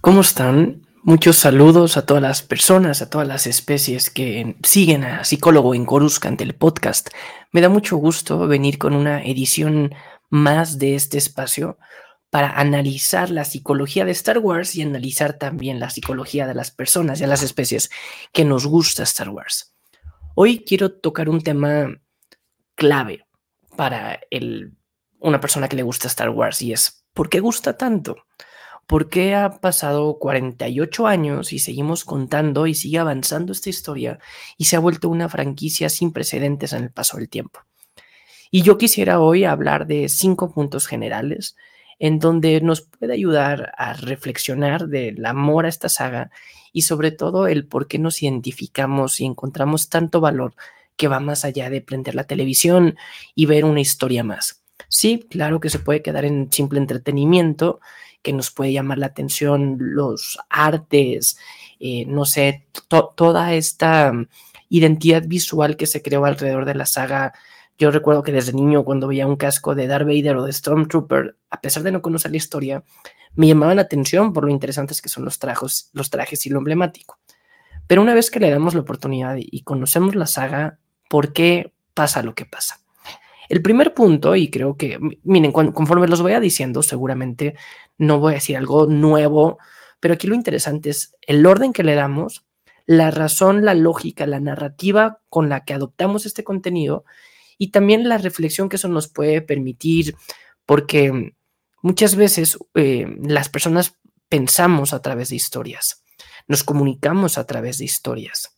¿Cómo están? Muchos saludos a todas las personas, a todas las especies que siguen a Psicólogo en Coruscant, el podcast. Me da mucho gusto venir con una edición más de este espacio para analizar la psicología de Star Wars y analizar también la psicología de las personas y a las especies que nos gusta Star Wars. Hoy quiero tocar un tema clave para el, una persona que le gusta Star Wars y es ¿por qué gusta tanto? ¿Por qué ha pasado 48 años y seguimos contando y sigue avanzando esta historia y se ha vuelto una franquicia sin precedentes en el paso del tiempo? Y yo quisiera hoy hablar de cinco puntos generales en donde nos puede ayudar a reflexionar del amor a esta saga y sobre todo el por qué nos identificamos y encontramos tanto valor que va más allá de prender la televisión y ver una historia más. Sí, claro que se puede quedar en simple entretenimiento que nos puede llamar la atención, los artes, eh, no sé, toda esta identidad visual que se creó alrededor de la saga. Yo recuerdo que desde niño cuando veía un casco de Darth Vader o de Stormtrooper, a pesar de no conocer la historia, me llamaban la atención por lo interesantes que son los, trajos, los trajes y lo emblemático. Pero una vez que le damos la oportunidad y conocemos la saga, ¿por qué pasa lo que pasa? El primer punto, y creo que, miren, conforme los voy a diciendo, seguramente no voy a decir algo nuevo, pero aquí lo interesante es el orden que le damos, la razón, la lógica, la narrativa con la que adoptamos este contenido y también la reflexión que eso nos puede permitir, porque muchas veces eh, las personas pensamos a través de historias, nos comunicamos a través de historias.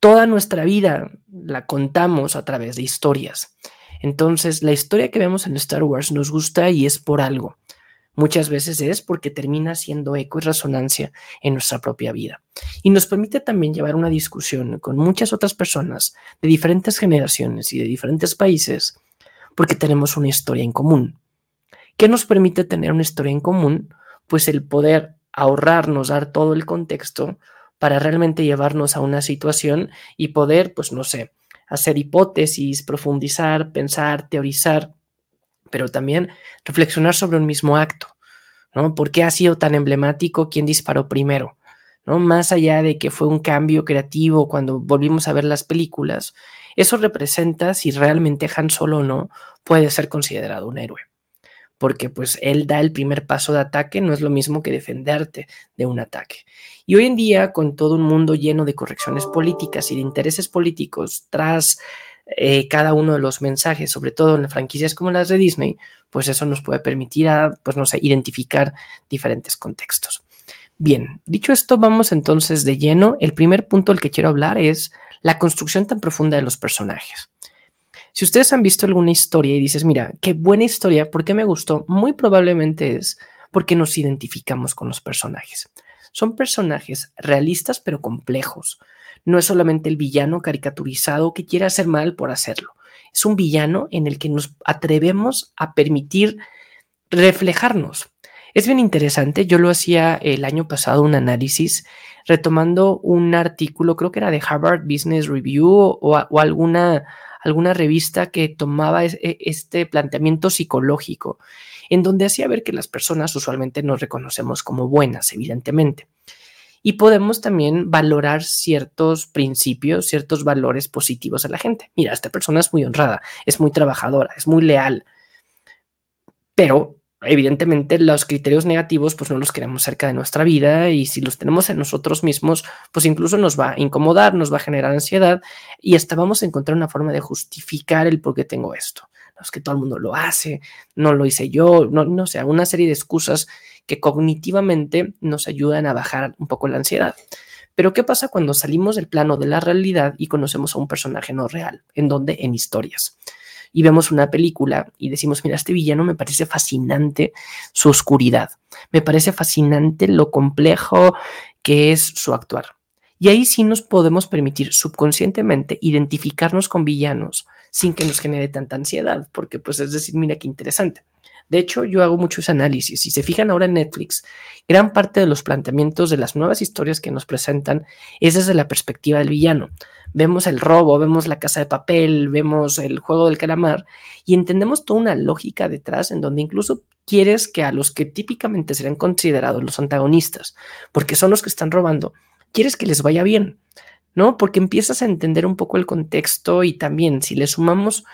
Toda nuestra vida la contamos a través de historias. Entonces, la historia que vemos en Star Wars nos gusta y es por algo. Muchas veces es porque termina siendo eco y resonancia en nuestra propia vida. Y nos permite también llevar una discusión con muchas otras personas de diferentes generaciones y de diferentes países porque tenemos una historia en común. ¿Qué nos permite tener una historia en común? Pues el poder ahorrarnos, dar todo el contexto para realmente llevarnos a una situación y poder, pues no sé, hacer hipótesis, profundizar, pensar, teorizar, pero también reflexionar sobre un mismo acto, ¿no? ¿Por qué ha sido tan emblemático? ¿Quién disparó primero? ¿No? Más allá de que fue un cambio creativo cuando volvimos a ver las películas, eso representa si realmente Han Solo no puede ser considerado un héroe porque pues él da el primer paso de ataque, no es lo mismo que defenderte de un ataque. Y hoy en día, con todo un mundo lleno de correcciones políticas y de intereses políticos tras eh, cada uno de los mensajes, sobre todo en franquicias como las de Disney, pues eso nos puede permitir a, pues identificar diferentes contextos. Bien, dicho esto, vamos entonces de lleno. El primer punto del que quiero hablar es la construcción tan profunda de los personajes. Si ustedes han visto alguna historia y dices, mira, qué buena historia, ¿por qué me gustó? Muy probablemente es porque nos identificamos con los personajes. Son personajes realistas pero complejos. No es solamente el villano caricaturizado que quiere hacer mal por hacerlo. Es un villano en el que nos atrevemos a permitir reflejarnos. Es bien interesante. Yo lo hacía el año pasado, un análisis, retomando un artículo, creo que era de Harvard Business Review o, o alguna alguna revista que tomaba e, este planteamiento psicológico, en donde hacía ver que las personas usualmente nos reconocemos como buenas, evidentemente. Y podemos también valorar ciertos principios, ciertos valores positivos a la gente. Mira, esta persona es muy honrada, es muy trabajadora, es muy leal, pero evidentemente los criterios negativos pues no los queremos cerca de nuestra vida y si los tenemos en nosotros mismos pues incluso nos va a incomodar, nos va a generar ansiedad y hasta vamos a encontrar una forma de justificar el por qué tengo esto. No es que todo el mundo lo hace, no lo hice yo, no, no sé, una serie de excusas que cognitivamente nos ayudan a bajar un poco la ansiedad. Pero ¿qué pasa cuando salimos del plano de la realidad y conocemos a un personaje no real? ¿En donde En historias y vemos una película y decimos, mira, este villano me parece fascinante su oscuridad, me parece fascinante lo complejo que es su actuar. Y ahí sí nos podemos permitir subconscientemente identificarnos con villanos sin que nos genere tanta ansiedad, porque pues es decir, mira qué interesante. De hecho, yo hago muchos análisis. Si se fijan ahora en Netflix, gran parte de los planteamientos de las nuevas historias que nos presentan es desde la perspectiva del villano. Vemos el robo, vemos la casa de papel, vemos el juego del calamar y entendemos toda una lógica detrás en donde incluso quieres que a los que típicamente serían considerados los antagonistas, porque son los que están robando, quieres que les vaya bien, ¿no? Porque empiezas a entender un poco el contexto y también si le sumamos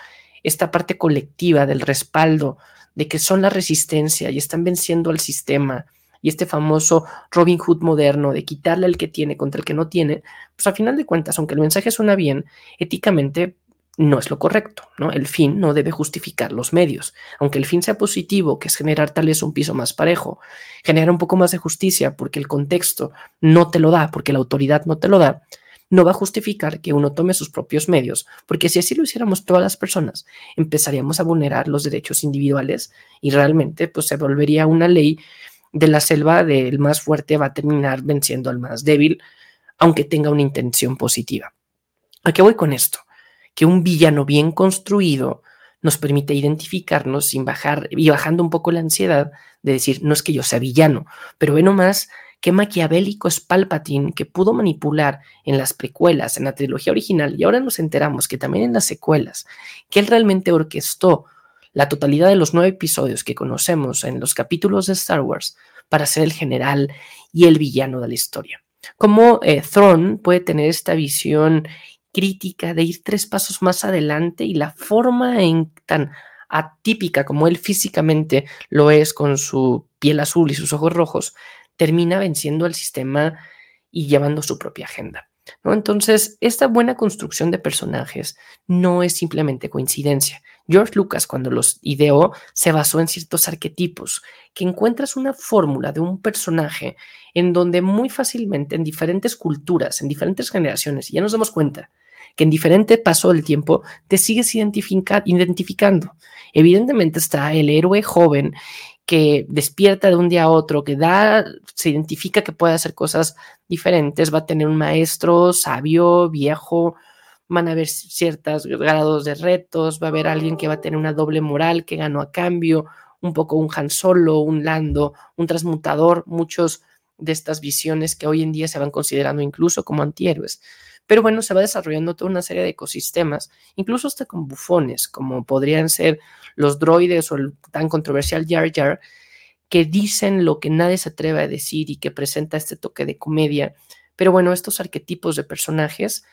esta parte colectiva del respaldo, de que son la resistencia y están venciendo al sistema, y este famoso Robin Hood moderno de quitarle al que tiene contra el que no tiene, pues a final de cuentas, aunque el mensaje suena bien, éticamente no es lo correcto, ¿no? El fin no debe justificar los medios. Aunque el fin sea positivo, que es generar tal vez un piso más parejo, generar un poco más de justicia porque el contexto no te lo da, porque la autoridad no te lo da, no va a justificar que uno tome sus propios medios, porque si así lo hiciéramos todas las personas, empezaríamos a vulnerar los derechos individuales y realmente pues se volvería una ley de la selva del más fuerte va a terminar venciendo al más débil, aunque tenga una intención positiva. ¿A qué voy con esto? Que un villano bien construido nos permite identificarnos sin bajar y bajando un poco la ansiedad de decir, no es que yo sea villano, pero ve nomás qué maquiavélico es Palpatine que pudo manipular en las precuelas, en la trilogía original, y ahora nos enteramos que también en las secuelas, que él realmente orquestó la totalidad de los nueve episodios que conocemos en los capítulos de Star Wars para ser el general y el villano de la historia. Cómo eh, puede tener esta visión crítica de ir tres pasos más adelante y la forma en tan atípica como él físicamente lo es con su piel azul y sus ojos rojos, termina venciendo al sistema y llevando su propia agenda. Entonces, esta buena construcción de personajes no es simplemente coincidencia. George Lucas, cuando los ideó, se basó en ciertos arquetipos, que encuentras una fórmula de un personaje en donde muy fácilmente en diferentes culturas, en diferentes generaciones, y ya nos damos cuenta que en diferente paso del tiempo te sigues identificando. Evidentemente está el héroe joven que despierta de un día a otro, que da, se identifica que puede hacer cosas diferentes, va a tener un maestro sabio, viejo, van a haber ciertos grados de retos, va a haber alguien que va a tener una doble moral que ganó a cambio, un poco un Han Solo, un Lando, un transmutador, muchos de estas visiones que hoy en día se van considerando incluso como antihéroes. Pero bueno, se va desarrollando toda una serie de ecosistemas, incluso hasta con bufones, como podrían ser los droides o el tan controversial Jar Jar, que dicen lo que nadie se atreve a decir y que presenta este toque de comedia. Pero bueno, estos arquetipos de personajes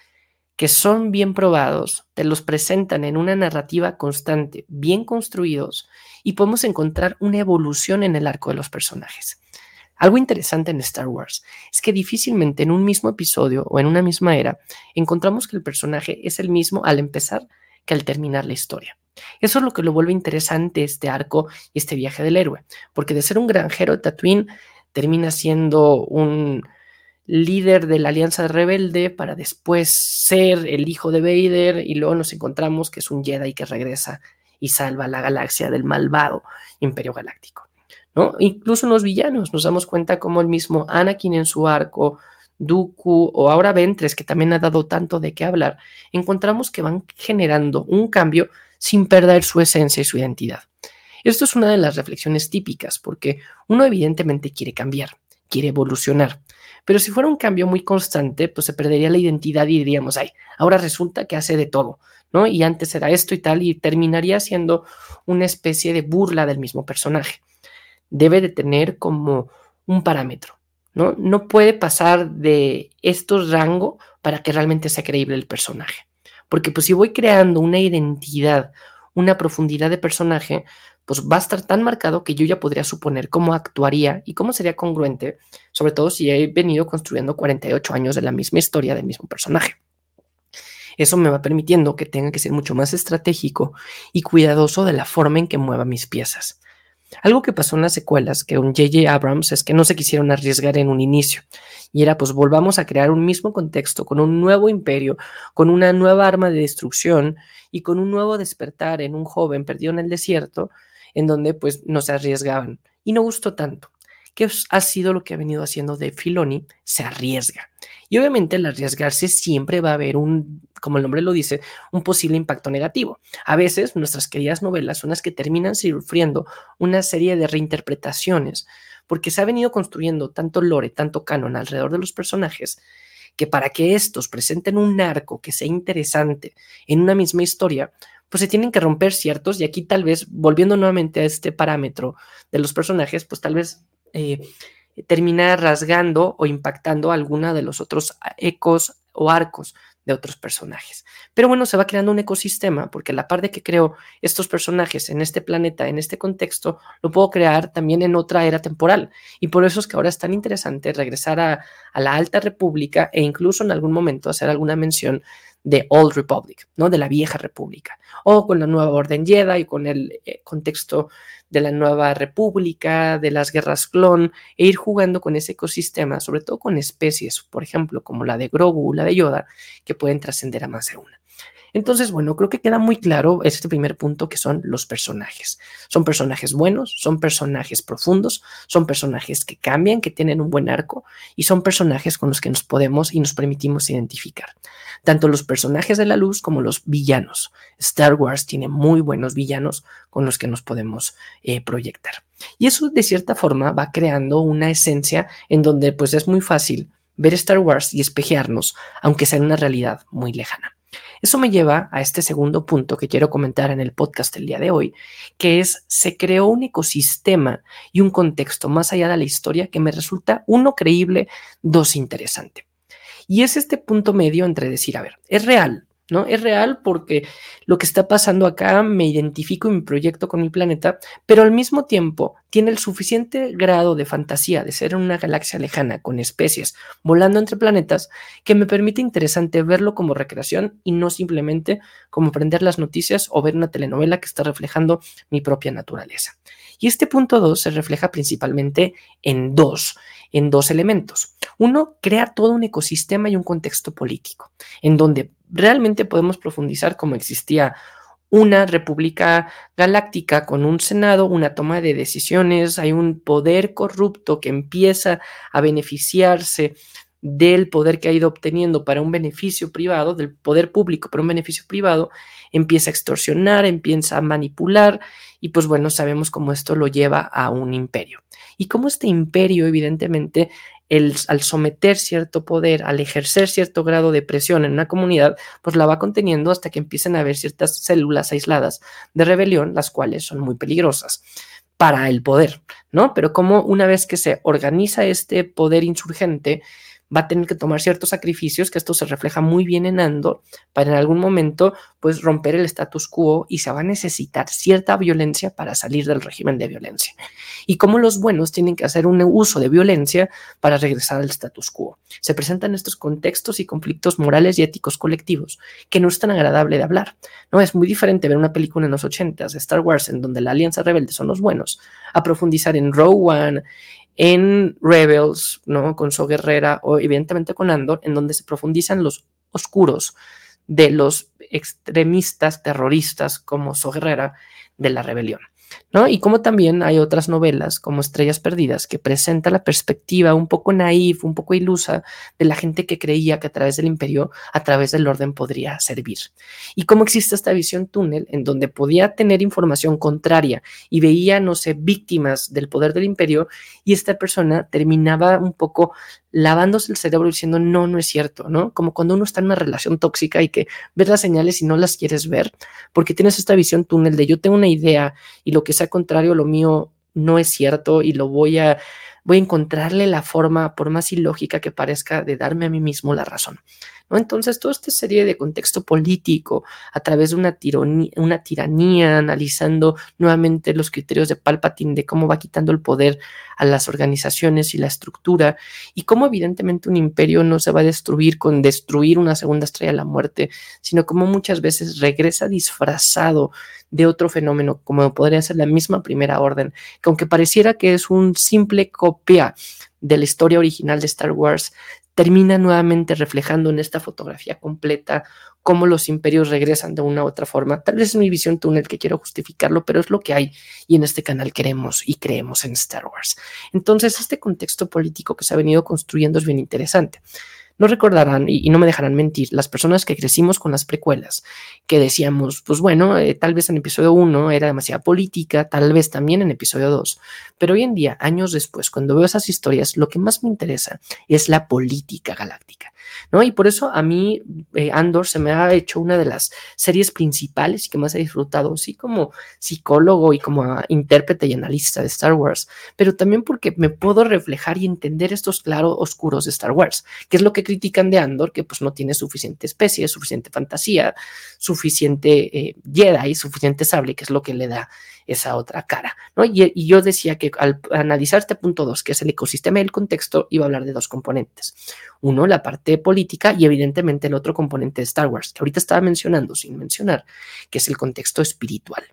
que son bien probados, te los presentan en una narrativa constante, bien construidos, y podemos encontrar una evolución en el arco de los personajes. Algo interesante en Star Wars es que difícilmente en un mismo episodio o en una misma era encontramos que el personaje es el mismo al empezar que al terminar la historia. Eso es lo que lo vuelve interesante este arco y este viaje del héroe, porque de ser un granjero de Tatooine termina siendo un líder de la Alianza Rebelde para después ser el hijo de Vader y luego nos encontramos que es un Jedi que regresa y salva la galaxia del malvado Imperio Galáctico. Incluso en los villanos nos damos cuenta como el mismo Anakin en su arco, Dooku o ahora Ventres, que también ha dado tanto de qué hablar, encontramos que van generando un cambio sin perder su esencia y su identidad. Esto es una de las reflexiones típicas, porque uno evidentemente quiere cambiar, quiere evolucionar, pero si fuera un cambio muy constante, pues se perdería la identidad y diríamos, ay, ahora resulta que hace de todo, ¿no? Y antes era esto y tal, y terminaría siendo una especie de burla del mismo personaje debe de tener como un parámetro, ¿no? No puede pasar de estos rango para que realmente sea creíble el personaje. Porque pues si voy creando una identidad, una profundidad de personaje, pues va a estar tan marcado que yo ya podría suponer cómo actuaría y cómo sería congruente, sobre todo si he venido construyendo 48 años de la misma historia del mismo personaje. Eso me va permitiendo que tenga que ser mucho más estratégico y cuidadoso de la forma en que mueva mis piezas. Algo que pasó en las secuelas, que un J.J. Abrams, es que no se quisieron arriesgar en un inicio. Y era, pues volvamos a crear un mismo contexto, con un nuevo imperio, con una nueva arma de destrucción y con un nuevo despertar en un joven perdido en el desierto, en donde pues no se arriesgaban. Y no gustó tanto. ¿Qué ha sido lo que ha venido haciendo de Filoni? Se arriesga. Y obviamente al arriesgarse siempre va a haber un, como el nombre lo dice, un posible impacto negativo. A veces nuestras queridas novelas son las que terminan sufriendo una serie de reinterpretaciones, porque se ha venido construyendo tanto lore, tanto canon alrededor de los personajes, que para que estos presenten un arco que sea interesante en una misma historia, pues se tienen que romper ciertos, y aquí tal vez, volviendo nuevamente a este parámetro de los personajes, pues tal vez eh, termina rasgando o impactando alguna de los otros ecos o arcos de otros personajes. Pero bueno, se va creando un ecosistema porque la par de que creo estos personajes en este planeta, en este contexto, lo puedo crear también en otra era temporal. Y por eso es que ahora es tan interesante regresar a, a la Alta República e incluso en algún momento hacer alguna mención de Old Republic, ¿no? De la vieja república. O con la nueva Orden Jedi, con el eh, contexto de la nueva república, de las guerras clon, e ir jugando con ese ecosistema, sobre todo con especies, por ejemplo, como la de Grogu, la de Yoda, que pueden trascender a más de una. Entonces, bueno, creo que queda muy claro este primer punto que son los personajes. Son personajes buenos, son personajes profundos, son personajes que cambian, que tienen un buen arco y son personajes con los que nos podemos y nos permitimos identificar. Tanto los personajes de la luz como los villanos. Star Wars tiene muy buenos villanos con los que nos podemos eh, proyectar. Y eso de cierta forma va creando una esencia en donde pues es muy fácil ver Star Wars y espejearnos, aunque sea en una realidad muy lejana. Eso me lleva a este segundo punto que quiero comentar en el podcast el día de hoy, que es se creó un ecosistema y un contexto más allá de la historia que me resulta uno creíble, dos interesante. Y es este punto medio entre decir, a ver, es real, ¿no? Es real porque lo que está pasando acá me identifico y me proyecto con mi planeta, pero al mismo tiempo tiene el suficiente grado de fantasía de ser una galaxia lejana con especies volando entre planetas que me permite interesante verlo como recreación y no simplemente como aprender las noticias o ver una telenovela que está reflejando mi propia naturaleza. Y este punto 2 se refleja principalmente en dos, en dos elementos. Uno, crea todo un ecosistema y un contexto político, en donde realmente podemos profundizar como existía una república galáctica con un senado, una toma de decisiones, hay un poder corrupto que empieza a beneficiarse del poder que ha ido obteniendo para un beneficio privado, del poder público para un beneficio privado, empieza a extorsionar, empieza a manipular y pues bueno, sabemos cómo esto lo lleva a un imperio. Y cómo este imperio evidentemente al someter cierto poder, al ejercer cierto grado de presión en una comunidad, pues la va conteniendo hasta que empiecen a haber ciertas células aisladas de rebelión, las cuales son muy peligrosas para el poder, ¿no? Pero como una vez que se organiza este poder insurgente, va a tener que tomar ciertos sacrificios, que esto se refleja muy bien en Andor, para en algún momento pues romper el status quo y se va a necesitar cierta violencia para salir del régimen de violencia. Y cómo los buenos tienen que hacer un uso de violencia para regresar al status quo. Se presentan estos contextos y conflictos morales y éticos colectivos que no es tan agradable de hablar. No es muy diferente ver una película en los 80 de Star Wars en donde la Alianza Rebelde son los buenos, a profundizar en One, en Rebels, ¿no? Con So Guerrera o evidentemente con Andor, en donde se profundizan los oscuros de los extremistas terroristas como So Guerrera de la rebelión. ¿No? Y como también hay otras novelas como Estrellas Perdidas que presenta la perspectiva un poco naif, un poco ilusa de la gente que creía que a través del imperio, a través del orden podría servir. Y cómo existe esta visión túnel en donde podía tener información contraria y veía, no sé, víctimas del poder del imperio y esta persona terminaba un poco lavándose el cerebro diciendo, no, no es cierto, ¿no? Como cuando uno está en una relación tóxica y que ves las señales y no las quieres ver, porque tienes esta visión túnel de yo tengo una idea y lo que sea contrario lo mío no es cierto y lo voy a, voy a encontrarle la forma, por más ilógica que parezca, de darme a mí mismo la razón. Entonces, toda esta serie de contexto político a través de una, tiranía, analizando nuevamente los criterios de Palpatine, de cómo va quitando el poder a las organizaciones y la estructura, y cómo evidentemente un imperio no se va a destruir con destruir una segunda estrella de la muerte, sino como muchas veces regresa disfrazado de otro fenómeno, como podría ser la misma primera orden, que aunque pareciera que es un simple copia de la historia original de Star Wars, termina nuevamente reflejando en esta fotografía completa cómo los imperios regresan de una u otra forma. Tal vez es mi visión túnel que quiero justificarlo, pero es lo que hay y en este canal queremos y creemos en Star Wars. Entonces, este contexto político que se ha venido construyendo es bien interesante. No recordarán y, no me dejarán mentir, las personas que crecimos con las precuelas, que decíamos, pues bueno, eh, tal vez en episodio 1 era demasiada política, tal vez también en episodio 2, pero hoy en día, años después, cuando veo esas historias, lo que más me interesa es la política galáctica. ¿no? Y por eso a mí eh, Andor se me ha hecho una de las series principales y que más he disfrutado, sí como psicólogo y como intérprete y analista de Star Wars, pero también porque me puedo reflejar y entender estos claros oscuros de Star Wars, que es lo que critican de Andor, que pues no tiene suficiente especie, suficiente fantasía, suficiente eh, Jedi, suficiente sable, que es lo que le da esa otra cara. ¿no? Y, yo decía que al analizar este punto 2, que es el ecosistema y el contexto, iba a hablar de dos componentes. Uno, la parte política y evidentemente el otro componente de Star Wars, que ahorita estaba mencionando sin mencionar, que es el contexto espiritual.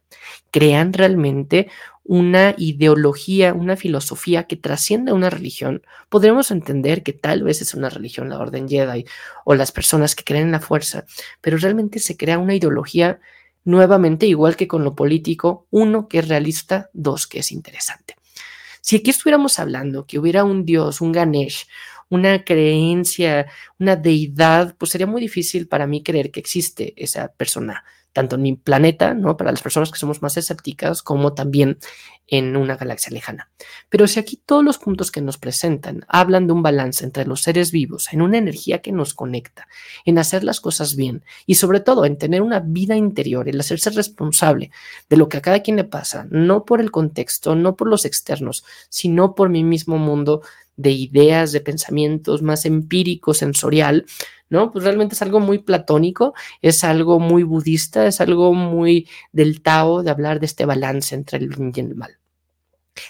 Crean realmente una ideología, una filosofía que trasciende a una religión, podremos entender que tal vez es una religión la Orden Jedi o las personas que creen en la fuerza, pero realmente se crea una ideología Nuevamente, igual que con lo político, uno que es realista, dos que es interesante. Si aquí estuviéramos hablando que hubiera un dios, un Ganesh, una creencia, una deidad, pues sería muy difícil para mí creer que existe esa persona tanto en mi planeta, ¿no? Para las personas que somos más escépticas, como también en una galaxia lejana. Pero si aquí todos los puntos que nos presentan hablan de un balance entre los seres vivos, en una energía que nos conecta, en hacer las cosas bien y sobre todo en tener una vida interior, el hacerse responsable de lo que a cada quien le pasa, no por el contexto, no por los externos, sino por mi mismo mundo de ideas, de pensamientos más empírico, sensorial, ¿no? Pues realmente es algo muy platónico, es algo muy budista, es algo muy del Tao de hablar de este balance entre el bien y el mal.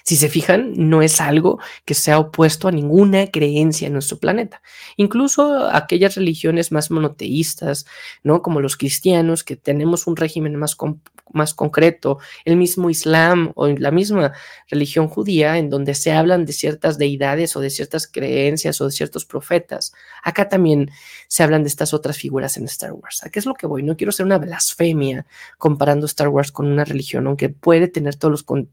Si se fijan, no es algo que sea opuesto a ninguna creencia en nuestro planeta. Incluso aquellas religiones más monoteístas, ¿no? Como los cristianos, que tenemos un régimen más, más concreto, el mismo Islam o la misma religión judía, en donde se hablan de ciertas deidades o de ciertas creencias o de ciertos profetas. Acá también se hablan de estas otras figuras en Star Wars. ¿A qué es lo que voy? No quiero ser una blasfemia comparando Star Wars con una religión, aunque puede tener todos los,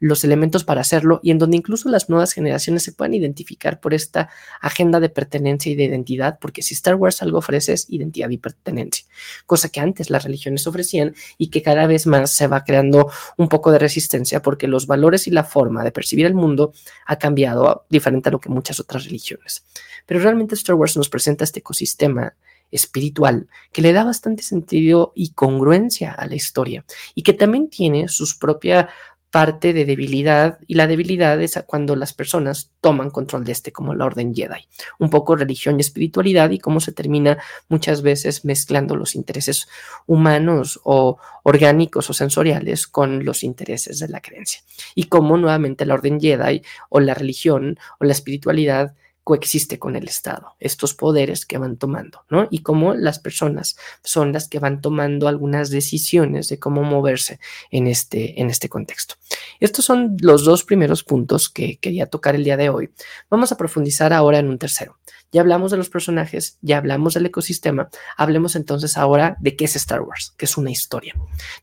los elementos para hacerlo y en donde incluso las nuevas generaciones se puedan identificar por esta agenda de pertenencia y de identidad, porque si Star Wars algo ofrece es identidad y pertenencia, cosa que antes las religiones ofrecían y que cada vez más se va creando un poco de resistencia porque los valores y la forma de percibir el mundo ha cambiado diferente a lo que muchas otras religiones. Pero realmente Star Wars nos presenta este ecosistema espiritual que le da bastante sentido y congruencia a la historia y que también tiene sus propias parte de debilidad y la debilidad es cuando las personas toman control de este como la orden Jedi. Un poco religión y espiritualidad y cómo se termina muchas veces mezclando los intereses humanos o orgánicos o sensoriales con los intereses de la creencia. Y cómo nuevamente la orden Jedi o la religión o la espiritualidad coexiste con el Estado, estos poderes que van tomando, ¿no? Y cómo las personas son las que van tomando algunas decisiones de cómo moverse en este, en este contexto. Estos son los dos primeros puntos que quería tocar el día de hoy. Vamos a profundizar ahora en un tercero. Ya hablamos de los personajes, ya hablamos del ecosistema, hablemos entonces ahora de qué es Star Wars, que es una historia.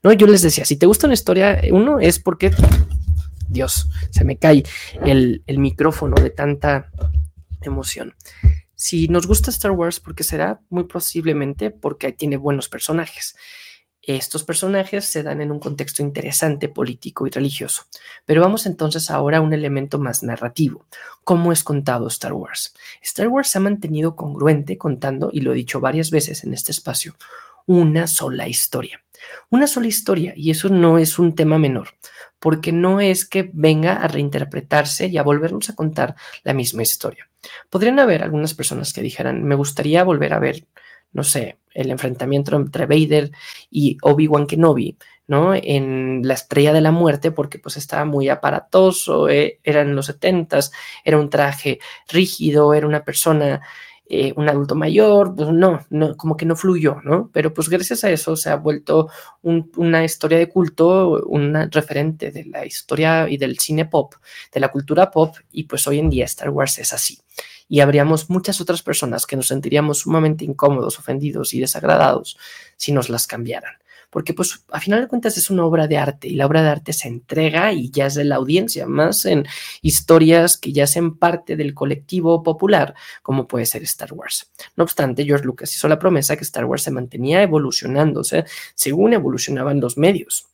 ¿No? Yo les decía, si te gusta una historia, uno es porque, Dios, se me cae el, el micrófono de tanta emoción. Si nos gusta Star Wars, porque será muy posiblemente porque tiene buenos personajes. Estos personajes se dan en un contexto interesante, político y religioso. Pero vamos entonces ahora a un elemento más narrativo. ¿Cómo es contado Star Wars? Star Wars se ha mantenido congruente contando, y lo he dicho varias veces en este espacio, una sola historia. Una sola historia, y eso no es un tema menor, porque no es que venga a reinterpretarse y a volvernos a contar la misma historia. Podrían haber algunas personas que dijeran, me gustaría volver a ver, no sé, el enfrentamiento entre Vader y Obi-Wan Kenobi, ¿no? En La Estrella de la Muerte, porque pues estaba muy aparatoso, eh, era en los setentas, era un traje rígido, era una persona eh, un adulto mayor, pues no, no, como que no fluyó, ¿no? Pero pues gracias a eso se ha vuelto una historia de culto, un referente de la historia y del cine pop, de la cultura pop, y pues hoy en día Star Wars es así. Y habríamos muchas otras personas que nos sentiríamos sumamente incómodos, ofendidos y desagradados si nos las cambiaran porque pues a final de cuentas es una obra de arte y la obra de arte se entrega y ya es de la audiencia, más en historias que ya hacen parte del colectivo popular, como puede ser Star Wars. No obstante, George Lucas hizo la promesa que Star Wars se mantenía evolucionándose según evolucionaban los medios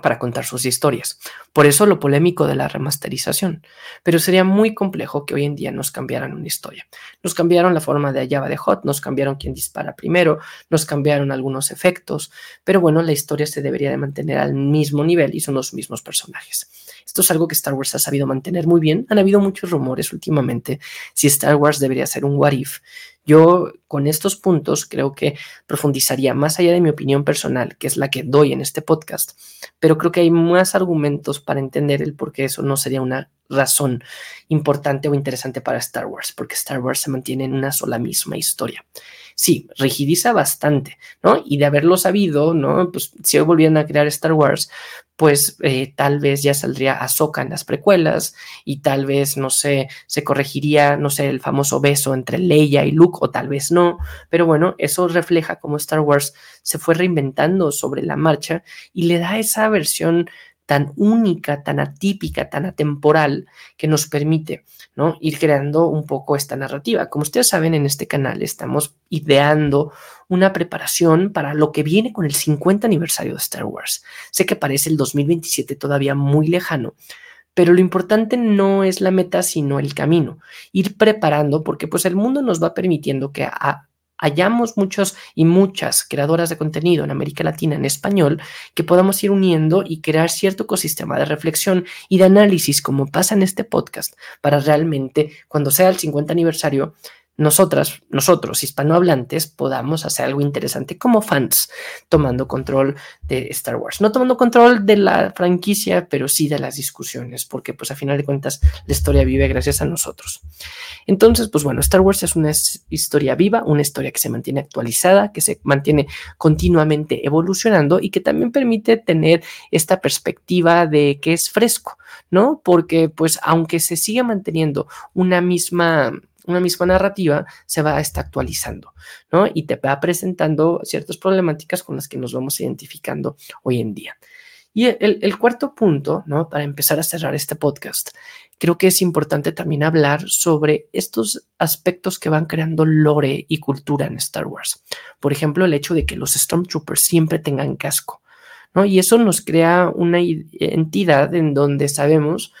para contar sus historias. Por eso lo polémico de la remasterización. Pero sería muy complejo que hoy en día nos cambiaran una historia. Nos cambiaron la forma de Java de Hot, nos cambiaron quién dispara primero, nos cambiaron algunos efectos, pero bueno, la historia se debería de mantener al mismo nivel y son los mismos personajes. Esto es algo que Star Wars ha sabido mantener muy bien. Han habido muchos rumores últimamente si Star Wars debería ser un what if. Yo con estos puntos creo que profundizaría más allá de mi opinión personal, que es la que doy en este podcast, pero creo que hay más argumentos para entender el por qué eso no sería una razón importante o interesante para Star Wars, porque Star Wars se mantiene en una sola misma historia. Sí, rigidiza bastante, ¿no? Y de haberlo sabido, ¿no? Pues si hoy volvieran a crear Star Wars, pues eh, tal vez ya saldría Ahsoka en las precuelas y tal vez, no sé, se corregiría, no sé, el famoso beso entre Leia y Luke o tal vez no, pero bueno, eso refleja cómo Star Wars se fue reinventando sobre la marcha y le da esa versión tan única, tan atípica, tan atemporal, que nos permite ir creando un poco esta narrativa. Como ustedes saben, en este canal estamos ideando una preparación para lo que viene con el 50 aniversario de Star Wars. Sé que parece el 2027 todavía muy lejano, pero lo importante no es la meta, sino el camino. Ir preparando, porque pues el mundo nos va permitiendo que a, hayamos muchos y muchas creadoras de contenido en América Latina en español que podamos ir uniendo y crear cierto ecosistema de reflexión y de análisis como pasa en este podcast para realmente cuando sea el 50 aniversario nosotras, nosotros, hispanohablantes, podamos hacer algo interesante como fans, tomando control de Star Wars. No tomando control de la franquicia, pero sí de las discusiones, porque pues a final de cuentas la historia vive gracias a nosotros. Entonces, pues bueno, Star Wars es una historia viva, una historia que se mantiene actualizada, que se mantiene continuamente evolucionando y que también permite tener esta perspectiva de que es fresco, ¿no? Porque pues aunque se siga manteniendo una misma una misma narrativa se va a estar actualizando, ¿no? Y te va presentando ciertas problemáticas con las que nos vamos identificando hoy en día. Y el, cuarto punto, ¿no? Para empezar a cerrar este podcast, creo que es importante también hablar sobre estos aspectos que van creando lore y cultura en Star Wars. Por ejemplo, el hecho de que los Stormtroopers siempre tengan casco, ¿no? Y eso nos crea una entidad en donde sabemos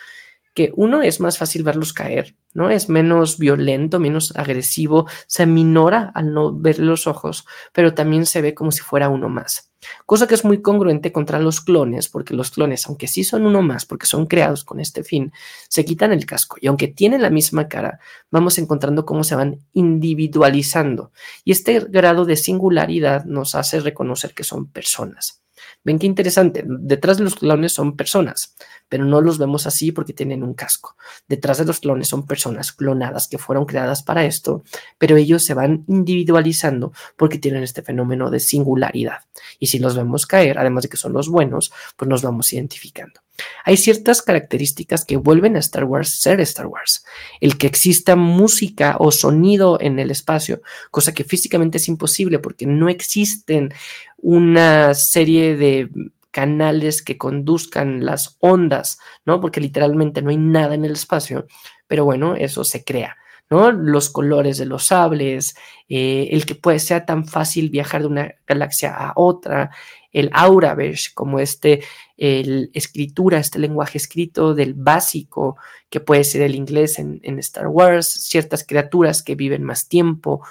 que uno es más fácil verlos caer, ¿no? Es menos violento, menos agresivo, se minora al no ver los ojos, pero también se ve como si fuera uno más. Cosa que es muy congruente contra los clones, porque los clones, aunque sí son uno más, porque son creados con este fin, se quitan el casco y aunque tienen la misma cara, vamos encontrando cómo se van individualizando. Y este grado de singularidad nos hace reconocer que son personas. Ven qué interesante, detrás de los clones son personas, pero no los vemos así porque tienen un casco. Detrás de los clones son personas clonadas que fueron creadas para esto, pero ellos se van individualizando porque tienen este fenómeno de singularidad. Y si los vemos caer, además de que son los buenos, pues nos vamos identificando. Hay ciertas características que vuelven a Star Wars ser Star Wars. El que exista música o sonido en el espacio, cosa que físicamente es imposible porque no existen una serie de canales que conduzcan las ondas, ¿no? Porque literalmente no hay nada en el espacio, pero bueno, eso se crea. ¿no? Los colores de los sables, eh, el que puede ser tan fácil viajar de una galaxia a otra, el Auraverse, como este, el escritura, este lenguaje escrito del básico, que puede ser el inglés en Star Wars, ciertas criaturas que viven más tiempo,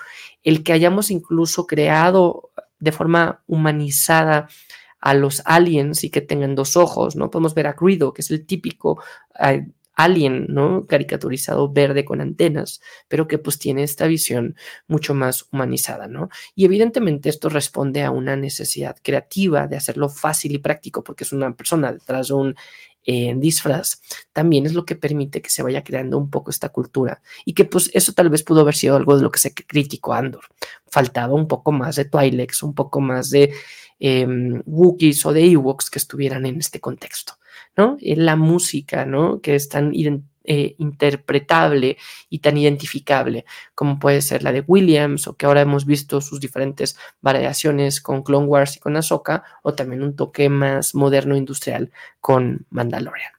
el que hayamos incluso creado de forma humanizada a los aliens y que tengan dos ojos, ¿no? Podemos ver a Greedo, que es el típico alien, ¿no? Caricaturizado verde con antenas, pero que pues tiene esta visión mucho más humanizada, ¿no? Y evidentemente esto responde a una necesidad creativa de hacerlo fácil y práctico, porque es una persona detrás de un eh, disfraz, también es lo que permite que se vaya creando un poco esta cultura y que pues eso tal vez pudo haber sido algo de lo que se criticó Andor. Faltaba un poco más de Twi'leks, un poco más de eh, Wookiees o de Ewoks que estuvieran en este contexto. ¿no? La música, ¿no? Que están eh, interpretable y tan identificable como puede ser la de Williams o que ahora hemos visto sus diferentes variaciones con Clone Wars y con Ahsoka o también un toque más moderno industrial con Mandalorian.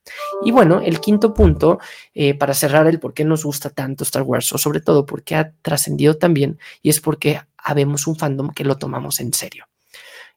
Y bueno, el quinto punto eh, para cerrar el por qué nos gusta tanto Star Wars o sobre todo porque ha trascendido también y es porque habemos un fandom que lo tomamos en serio.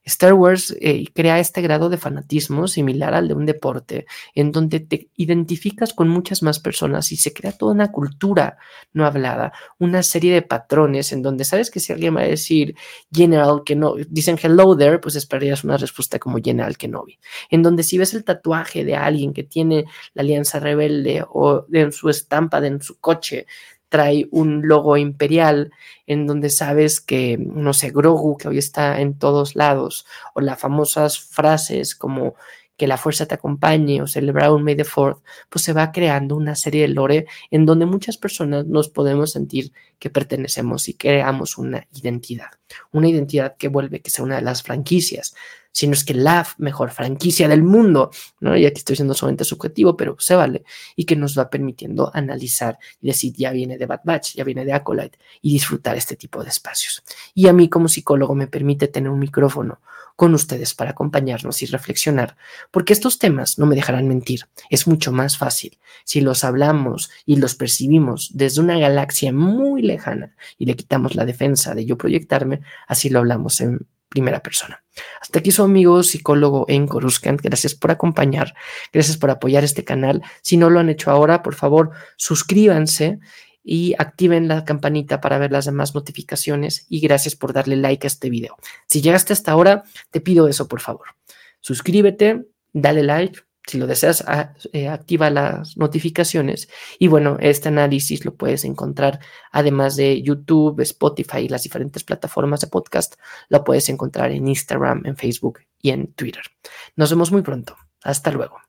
Star Wars eh, crea este grado de fanatismo similar al de un deporte, en donde te identificas con muchas más personas y se crea toda una cultura no hablada, una serie de patrones en donde sabes que si alguien va a decir General que no, dicen hello there, pues esperarías una respuesta como General Kenobi. En donde si ves el tatuaje de alguien que tiene la Alianza Rebelde o en su estampa de en su coche, trae un logo imperial en donde sabes que, no sé, Grogu, que hoy está en todos lados, o las famosas frases como que la fuerza te acompañe o celebrar un May the Fourth, pues se va creando una serie de lore en donde muchas personas nos podemos sentir que pertenecemos y creamos una identidad, una identidad que vuelve que sea una de las franquicias sino es que la mejor franquicia del mundo, ¿no? Y aquí estoy siendo solamente subjetivo, pero se vale, y que nos va permitiendo analizar y decir, ya viene de Bad Batch, ya viene de Acolyte, y disfrutar este tipo de espacios. Y a mí como psicólogo me permite tener un micrófono con ustedes para acompañarnos y reflexionar, porque estos temas no me dejarán mentir, es mucho más fácil si los hablamos y los percibimos desde una galaxia muy lejana y le quitamos la defensa de yo proyectarme, así lo hablamos en primera persona. Hasta aquí su amigo psicólogo en Coruscant. Gracias por acompañar, gracias por apoyar este canal. Si no lo han hecho ahora, por favor, suscríbanse y activen la campanita para ver las demás notificaciones y gracias por darle like a este video. Si llegaste hasta ahora, te pido eso, por favor. Suscríbete, dale like, si lo deseas, eh, activa las notificaciones. Y bueno, este análisis lo puedes encontrar, además de YouTube, Spotify y las diferentes plataformas de podcast, lo puedes encontrar en Instagram, en Facebook y en Twitter. Nos vemos muy pronto. Hasta luego.